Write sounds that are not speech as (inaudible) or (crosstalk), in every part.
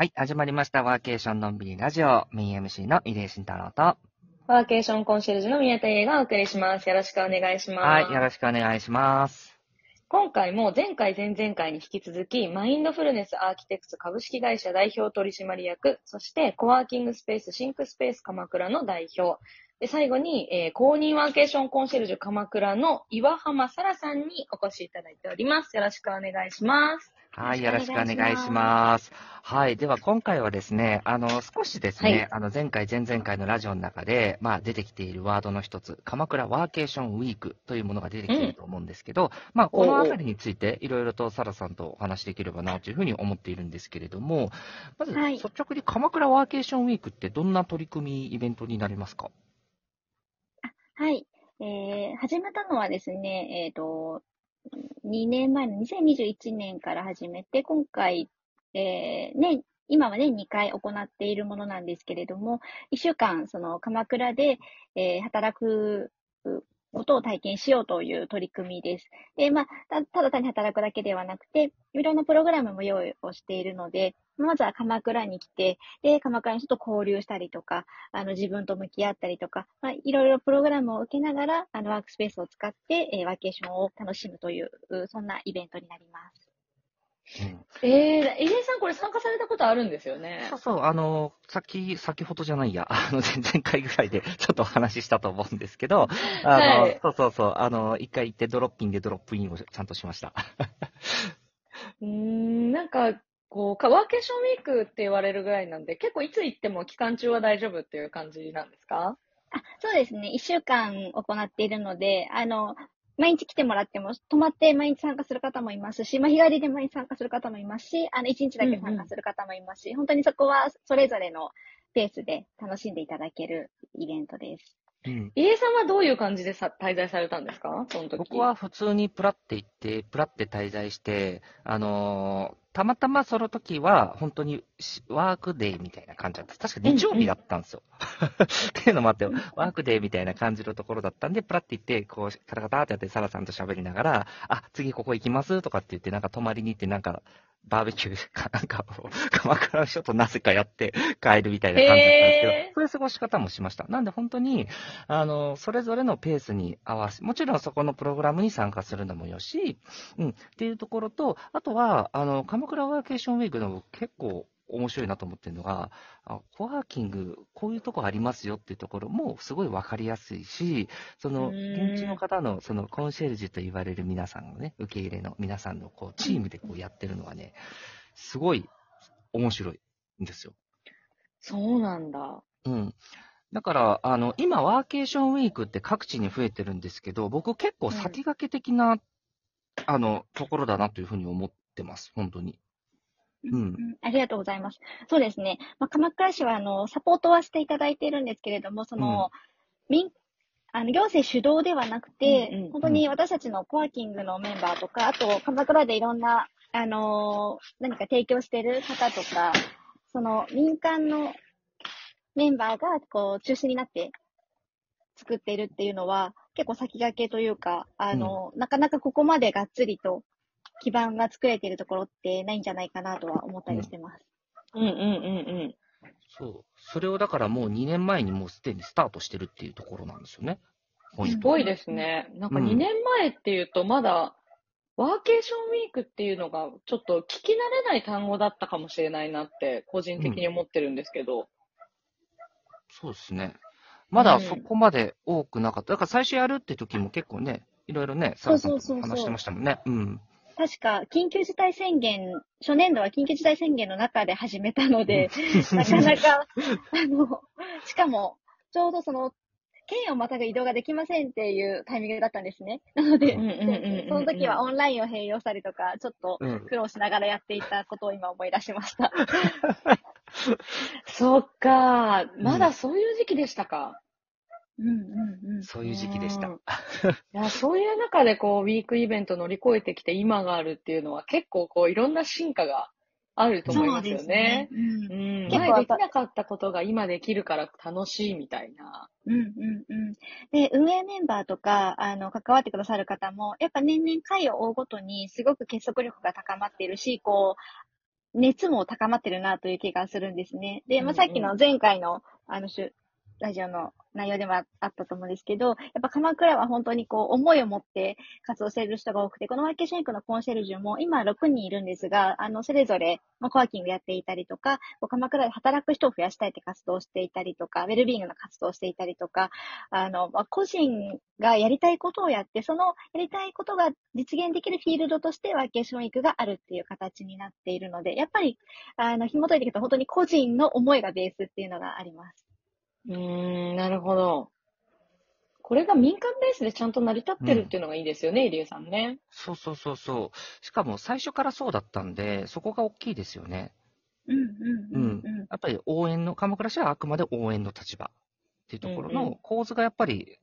はい、始まりました。ワーケーションのんびりラジオ。メイン MC の入江慎太郎と。ワーケーションコンシェルジュの宮田英がお送りします。よろしくお願いします。はい、よろしくお願いします。今回も前回前々回に引き続き、マインドフルネスアーキテクツ株式会社代表取締役、そしてコワーキングスペースシンクスペース鎌倉の代表、で最後に、えー公認ワーケーションコンシェルジュ鎌倉の岩浜沙羅さんにお越しいただいております。よろしくお願いします。はい、よよろしくお願いします。はい、では今回はですね、あの、少しですね、はいあの、前回、前々回のラジオの中で、まあ、出てきているワードの一つ、鎌倉ワーケーションウィークというものが出てきていると思うんですけど、まあ、このあたりについて、いろいろとサラさんとお話しできればなというふうに思っているんですけれども、まず、はい率直に鎌倉ワーケーションウィークってどんな取り組み、イベントになりますか？はい。えー、始めたのはですね、えっ、と、2年前の2021年から始めて、今回、えー、ね、今はね、2回行っているものなんですけれども、1週間、その、鎌倉で、えー働くことを体験しようという取り組みです。で、まあ、ただ単に働くだけではなくて、いろんなプログラムも用意をしているので、まずは鎌倉に来て、で、鎌倉の人と交流したりとか、あの、自分と向き合ったりとか、まあ、いろいろプログラムを受けながら、あの、ワークスペースを使って、えーワーケーションを楽しむという、うそんなイベントになります。うんえー、入江さんこれ参加されたことあるんですよねそうそう、あの、先、先ほどじゃないや、あの、(laughs) 前々回ぐらいでちょっとお話ししたと思うんですけど、あの、はいそうそうそう、あの、一回行ってドロップインでドロップインをちゃんとしました。うーん、なんか、こう、ワーケーションウィークって言われるぐらいなんで、結構いつ行っても期間中は大丈夫っていう感じなんですか？あ、そうですね。一週間行っているので、あの、毎日来てもらっても、泊まって毎日参加する方もいますし、まあ、日帰りで毎日参加する方もいますし、あの、一日だけ参加する方もいますし、本当にそこはそれぞれのペースで楽しんでいただけるイベントです。うん。入江さんはどういう感じでさ滞在されたんですか？その時。僕は普通にプラって行って、プラって滞在して、あのーたまたまその時は、本当にしワークデーみたいな感じだった。確か日曜日だったんですよ。(laughs) っていうのもあって、ワークデーみたいな感じのところだったんで、プラって行って、こう、カタカタってやって、サラさんと喋りながら、あ、次ここ行きますとかって言って、なんか泊まりに行って、なんか、バーベキューかなんかを、鎌倉の人となぜかやって帰るみたいな感じだったんですけど、そういう過ごし方もしました。なんで本当に、あの、それぞれのペースに合わせ、もちろんそこのプログラムに参加するのもよし、うん、っていうところと、あとは、あの、鎌倉ワーケーションウィークの結構面白いなと思ってるのが、あコワーキング、こういうとこありますよっていうところもすごいわかりやすいし、その、現地の方の、その、コンシェルジュと言われる皆さんのね、受け入れの皆さんの、こう、チームでこうやってるのはね、すごい面白いんですよ。そうなんだ。うん。だから、あの、今、ワーケーションウィークって各地に増えてるんですけど、僕結構先駆け的な、あの、ところだなというふうに思ってます、本当に。うん。うんありがとうございます。そうですね。まあ、鎌倉市は、あの、サポートはしていただいているんですけれども、その、民、あの、行政主導ではなくて、うんうんうん本当に私たちのコワーキングのメンバーとか、あと、鎌倉でいろんな、あのー何か提供している方とか、その、民間のメンバーが、こう、中心になって作っているっていうのは、結構先駆けというか、あの、なかなかここまでがっつりと基盤が作れているところってないんじゃないかなとは思ったりしてます。うんうんうんうん。そう。それをだからもう2年前にもうすでにスタートしてるっていうところなんですよね。すごいですね。なんかうん2年前っていうとまだ、ワーケーションウィークっていうのがちょっと聞き慣れない単語だったかもしれないなって個人的に思ってるんですけど。そうですね。まだそこまで多くなかった。だから最初やるって時も結構ね、いろいろね、サラさんとも話してましたもんね。うん。確か、緊急事態宣言、初年度は緊急事態宣言の中で始めたので、(laughs) なかなか、あの、しかも、ちょうどその、県をまたぐ移動ができませんっていうタイミングだったんですね。なので、その時はオンラインを併用したりとか、ちょっとうん。苦労しながらやっていたことを今思い出しました。(laughs) (laughs) そっか。まだそういう時期でしたか。うんうんうん。そういう時期でしたうん。いや、そういう中でこう、ウィークイベント乗り越えてきて今があるっていうのは結構こう、いろんな進化があると思いますよね。そうですね。うん。結構前できなかったことが今できるから楽しいみたいな。うんうんうん。で、運営メンバーとか、あの、関わってくださる方も、やっぱ年々回を追うごとにすごく結束力が高まっているし、こう、熱も高まってるなという気がするんですね。で、まあ、うんうんさっきの前回の、あの、ラジオの内容でもあったと思うんですけど、やっぱ鎌倉は本当にこう、思いを持って活動している人が多くて、このワーケーションウィークのコンシェルジュも今6人いるんですが、あの、それぞれ、まあ、コワーキングやっていたりとか、鎌倉で働く人を増やしたいって活動していたりとか、ウェルビーングの活動をしていたりとか、あの、まあ、個人がやりたいことをやって、そのやりたいことが実現できるフィールドとしてワーケーションウィークがあるっていう形になっているので、やっぱり、あの、紐解いていくと本当に個人の思いがベースっていうのがあります。うーん、なるほど。これが民間ベースでちゃんと成り立ってるっていうのがいいですよね、入江さんね。そうそうそうそう。しかも最初からそうだったんで、そこが大きいですよね。うんうんうんうん。やっぱり応援の、鎌倉市はあくまで応援の立場っていうところうんうんの構図がやっぱり、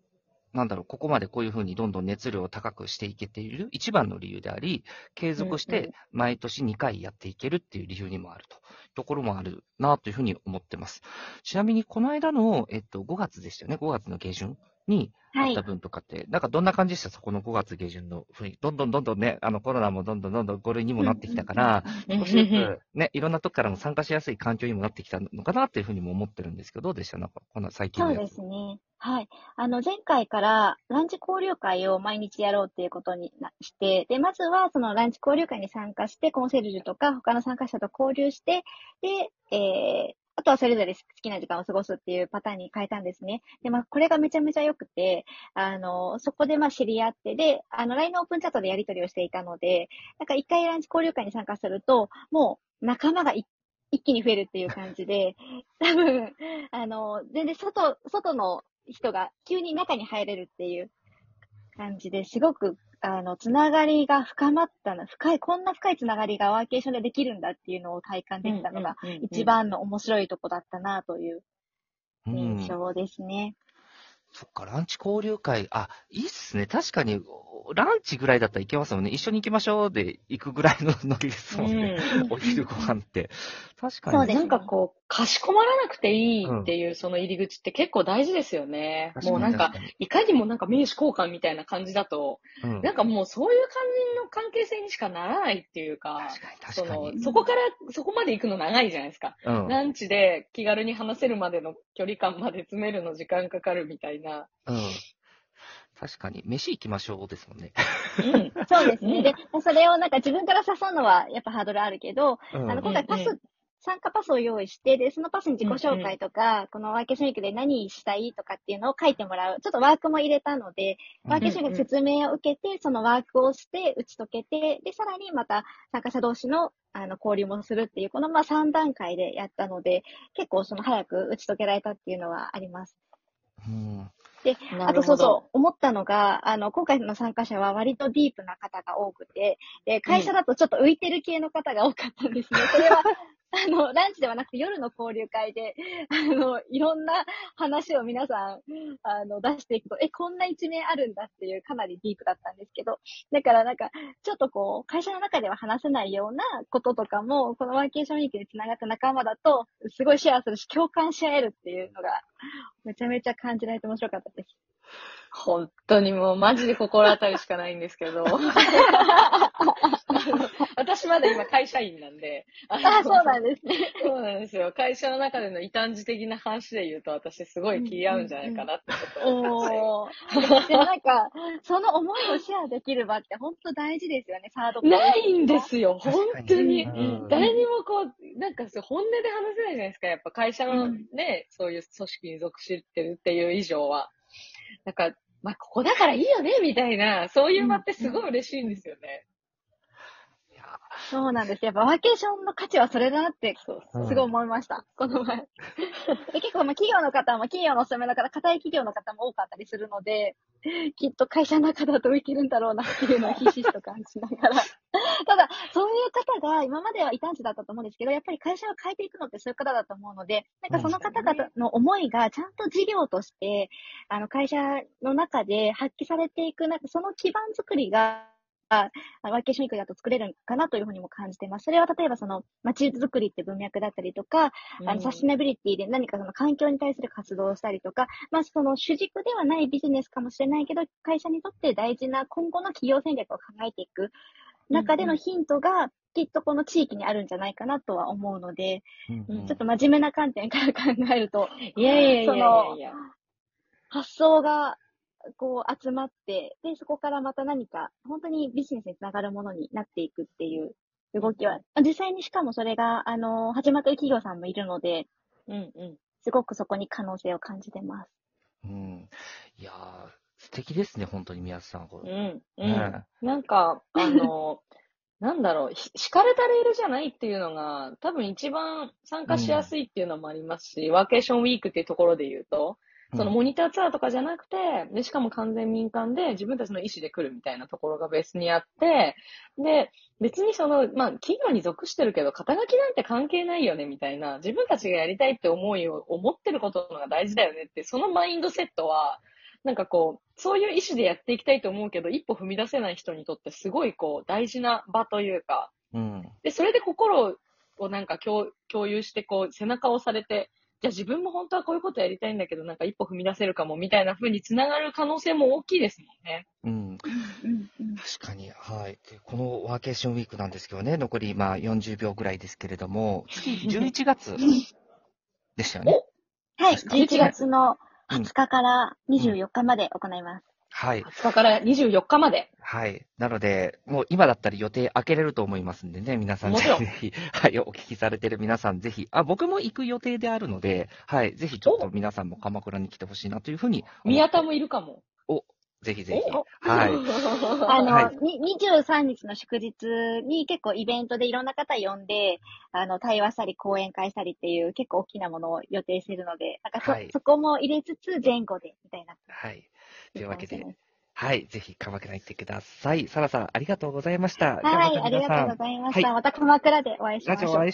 なんだろう、ここまでこういうふうにどんどん熱量を高くしていけている一番の理由であり、継続して毎年2回やっていけるっていう理由にもあると。ところもあるなというふうに思ってます。ちなみに、この間の、えっと、5月でしたよね？5月の下旬にはいあった。分とかって、なんかどんな感じでした？そこの5月下旬の雰囲気。どんどんどんどんね、あのコロナもどんどんどんどん5類にもなってきたから、うん少しずつね、いろんなとこからも参加しやすい環境にもなってきたのかなっていうふうにも思ってるんですけど、どうでした？なんか、この最近そう。ですね。はい。あの、前回からランチ交流会を毎日やろうっていうことになして、で、まずはそのランチ交流会に参加して、コンセルジュとか他の参加者と交流して、で、えー、あとはそれぞれ好きな時間を過ごすっていうパターンに変えたんですね。で、まあ、これがめちゃめちゃ良くて、あの、そこでまあ知り合って、で、あの、LINE のオープンチャットでやり取りをしていたので、なんか一回ランチ交流会に参加すると、もう仲間が一一気に増えるっていう感じで、(laughs) 多分、あの、全然外、外の人が急に中に入れるっていう感じですごく、あの、つながりが深まったな、深い、こんな深いつながりがワーケーションでできるんだっていうのを体感できたのが、一番の面白いとこだったなといううん印。象ですね。そっか、ランチ交流会、あ、いいっすね。確かに、ランチぐらいだったらいけますもんね。一緒に行きましょうで行くぐらいのノリですもんね。うん (laughs) お昼ご飯って。確かに。そうですなんかこう、かしこまらなくていいっていうその入り口って結構大事ですよね。確かにもうなんか、確いかにもなんか名刺交換みたいな感じだと、うんなんかもうそういう感じの関係性にしかならないっていうか、そ。のそこからそこまで行くの長いじゃないですか。うん。ランチで気軽に話せるまでの距離感まで詰めるの時間かかるみたいな。うん。確かに、飯行きましょうですもんね。うん。そうですね。うんで、それをなんか自分から誘うのはやっぱハードルあるけど、うんあの、今回パス、うんうん参加パスを用意して、で、そのパスに自己紹介とか、このワーケーションウィークで何したいとかっていうのを書いてもらう。ちょっとワークも入れたので、ワーケーションウィーク説明を受けて、そのワークをして、打ち解けて、で、さらにまた参加者同士のあの交流もするっていう、このまあ3段階でやったので、結構その早く打ち解けられたっていうのはあります。うん。あとそうそう、思ったのが、あの、今回の参加者は割とディープな方が多くて、で、会社だとちょっと浮いてる系の方が多かったんですね。(laughs) それは、あの、ランチではなくて夜の交流会で、(laughs) あの、いろんな話を皆さん、あの、出していくと、え、こんな一面あるんだっていうかなりディープだったんですけど、だからなんか、ちょっとこう、会社の中では話せないようなこととかも、このワーケーションウィークで繋がった仲間だと、すごいシェアするし、共感し合えるっていうのが、めちゃめちゃ感じられて面白かったです。本当にもうマジで心当たりしかないんですけど。(laughs) 私まだ今会社員なんで。あのあ、そうなんですね。そうなんですよ。会社の中での異端児的な話で言うと、私すごい気合うんじゃないかなってちょっと思なんか、その思いをシェアできる場って本当大事ですよね、サードないんですよ、本当に。うん誰にもこう、なんかそう本音で話せないじゃないですか。やっぱ会社のうんね、そういう組織に属してるっていう以上は。なんか、まあ、ここだからいいよね、みたいな、そういう場ってすごい嬉しいんですよね。そうなんです。やっぱワーケーションの価値はそれだなって、すごい思いました。この前。(laughs) で結構、まあ、企業の方も、企業のお勤めだから、固い企業の方も多かったりするので、きっと会社の中だと浮いてるんだろうなっていうのをひしひしと感じながら。(laughs) ただ、そういう方が、今までは異端児だったと思うんですけど、やっぱり会社を変えていくのってそういう方だと思うので、なんかその方々の思いがちゃんと事業として、あの、会社の中で発揮されていく、なんかその基盤作りが、あワーケーションウィークだと作れるかなというふうにも感じています。それは例えばその街づくりって文脈だったりとか、あのサステナビリティで何かその環境に対する活動をしたりとか、まあその主軸ではないビジネスかもしれないけど、会社にとって大事な今後の企業戦略を考えていく中でのヒントがきっとこの地域にあるんじゃないかなとは思うので、うんうんちょっと真面目な観点から考えると、いやいやいやいやいそや。発想がこう集まって、で、そこからまた何か、本当にビジネスにつながるものになっていくっていう動きは、実際にしかもそれが、あの、始まってる企業さんもいるので、うんうん。すごくそこに可能性を感じてます。うん。いやー、素敵ですね、本当に宮津さん。これうん、うねん。なんか、あの、(laughs) なんだろう、ひ敷かれたレールじゃないっていうのが、多分一番参加しやすいっていうのもありますし、ワーケーションウィークっていうところで言うと、そのモニターツアーとかじゃなくて、で、しかも完全民間で自分たちの意思で来るみたいなところがベースにあって、で、別にその、まあ、企業に属してるけど、肩書きなんて関係ないよね、みたいな、自分たちがやりたいって思いを思ってることのが大事だよねって、そのマインドセットは、なんかこう、そういう意思でやっていきたいと思うけど、一歩踏み出せない人にとってすごいこう、大事な場というか、うん。で、それで心をなんか共共有して、こう、背中を押されて、じゃあ自分も本当はこういうことやりたいんだけど、なんか一歩踏み出せるかも、みたいな風に繋がる可能性も大きいですもんね。うん。うん。うん。確かに、はい。でこのワーケーションウィークなんですけどね、残りまあ40秒ぐらいですけれども、(laughs) 次11月でしたよね。はい、確か。11月のうん20日から24日まで行います。はい。20日から24日まで。はい。なので、もう今だったら予定開けれると思いますんでね、皆さんぜもちろんひぜひ、はい、お聞きされてる皆さんぜひ、あ、僕も行く予定であるので、はい、ぜひちょっと皆さんも鎌倉に来てほしいなというふうに。宮田もいるかも。ぜひぜひ。おはい。(laughs) あの、はいに23日の祝日に結構イベントでいろんな方呼んで、あの、対話したり講演会したりっていう結構大きなものを予定してるので、なんかそ、はいそこも入れつつ前後で、みたいな。はい。というわけではい、ぜひ鎌倉に行ってください。サラさん、ありがとうございました。はい、ありがとうごいざいました。はいまた鎌倉でお会いしましょう。